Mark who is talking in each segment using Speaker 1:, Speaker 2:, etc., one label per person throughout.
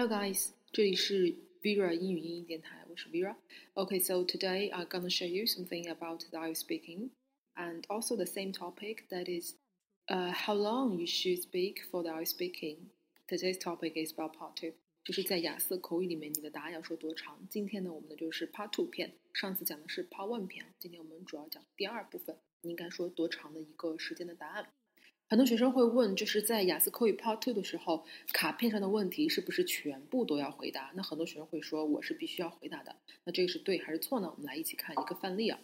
Speaker 1: Hello guys. guys，这里是 Vera 英语音译电台，我是 Vera. Okay, so today I'm gonna show you something about IELTS speaking, and also the same topic that is, uh, how long you should speak for the IELTS speaking. Today's topic is about part two. two，就是在雅思口语里面你的答要说多长。今天呢，我们的就是 part two 片。上次讲的是 part one 片。今天我们主要讲第二部分，你应该说多长的一个时间的答案。很多学生会问，就是在雅思口语 Part Two 的时候，卡片上的问题是不是全部都要回答？那很多学生会说，我是必须要回答的。那这个是对还是错呢？我们来一起看一个范例啊。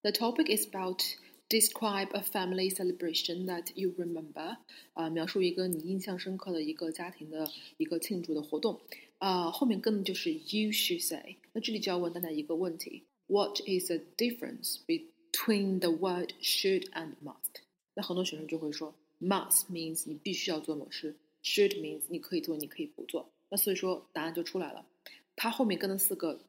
Speaker 1: The topic is about describe a family celebration that you remember。啊，描述一个你印象深刻的一个家庭的一个庆祝的活动。啊，后面跟的就是 you should say。那这里就要问大家一个问题：What is the difference between the word should and must？ 那很多学生就会说，must means 你必须要做某事，should means 你可以做，你可以不做。那所以说答案就出来了。它后面跟的四个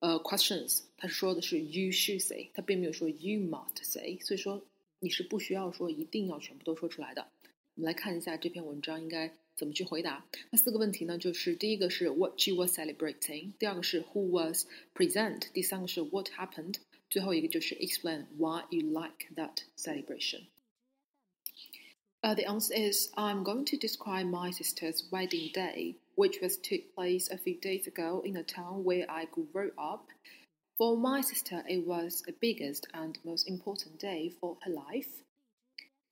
Speaker 1: 呃 questions，它说的是 you should say，它并没有说 you must say。所以说你是不需要说一定要全部都说出来的。我们来看一下这篇文章应该怎么去回答。那四个问题呢，就是第一个是 what you were celebrating，第二个是 who was present，第三个是 what happened，最后一个就是 explain why you like that celebration。Uh, the answer is I'm going to describe my sister's wedding day, which was took place a few days ago in the town where I grew up. For my sister, it was the biggest and most important day for her life.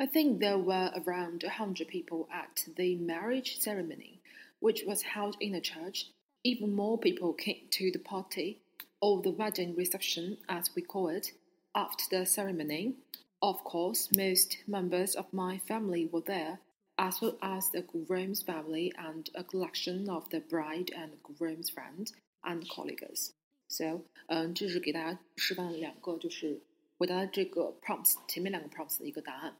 Speaker 1: I think there were around a hundred people at the marriage ceremony, which was held in a church. Even more people came to the party, or the wedding reception, as we call it, after the ceremony. Of course, most members of my family were there, as well as the groom's family and a collection of the bride and groom's friends and colleagues. So，嗯，这是给大家示范了两个，就是回答这个 prompts 前面两个 prompts 的一个答案。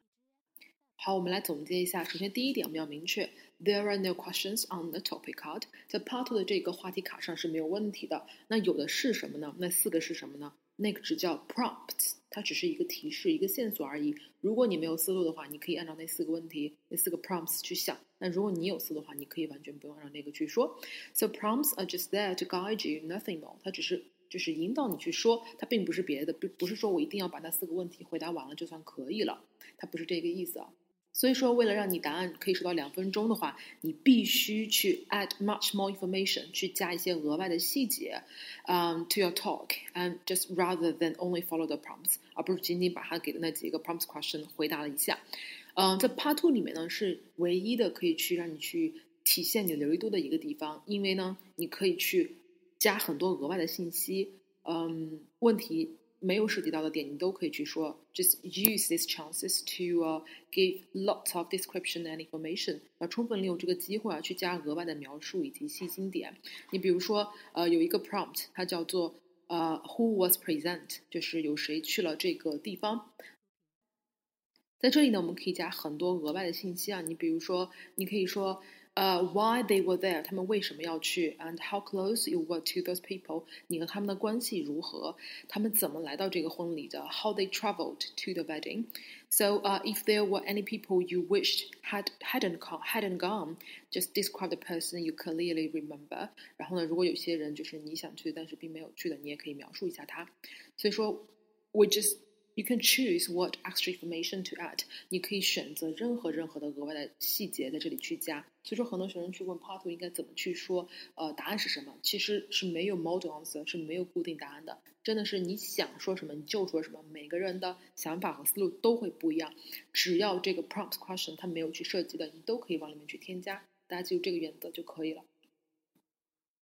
Speaker 1: 好，我们来总结一下。首先，第一点我们要明确，there are no questions on the topic card，在 Part Two 的这个话题卡上是没有问题的。那有的是什么呢？那四个是什么呢？ 那个只叫 prompt，它只是一个提示、一个线索而已。如果你没有思路的话，你可以按照那四个问题、那四个 prompts 去想。那如果你有思路的话，你可以完全不用按照那个去说。So prompts are just there to guide you, nothing more。它只是就是引导你去说，它并不是别的，不不是说我一定要把那四个问题回答完了就算可以了，它不是这个意思啊。所以说，为了让你答案可以收到两分钟的话，你必须去 add much more information，去加一些额外的细节，嗯、to your talk，and just rather than only follow the prompts，而不是仅仅把它给的那几个 prompts question 回答了一下。嗯、在 Part Two 里面呢，是唯一的可以去让你去体现你流利度的一个地方，因为呢，你可以去加很多额外的信息，嗯，问题。没有涉及到的点，你都可以去说。Just use these chances to uh, give lots of description and information，要充分利用这个机会啊，去加额外的描述以及细心点。你比如说，呃，有一个 prompt，它叫做呃 Who was present，就是有谁去了这个地方。在这里呢，我们可以加很多额外的信息啊。你比如说，你可以说。呃、uh,，why they were there，他们为什么要去？And how close you were to those people，你和他们的关系如何？他们怎么来到这个婚礼的？How they traveled to the wedding。So, uh, if there were any people you wished had hadn't come hadn't gone, just describe the person you clearly remember. 然后呢，如果有些人就是你想去但是并没有去的，你也可以描述一下他。所以说，we just You can choose what extra information to add。你可以选择任何任何的额外的细节在这里去加。所以说，很多学生去问 Part Two 应该怎么去说，呃，答案是什么？其实是没有 model answer，是没有固定答案的。真的是你想说什么你就说什么。每个人的想法和思路都会不一样。只要这个 prompt question 它没有去涉及的，你都可以往里面去添加。大家记住这个原则就可以了。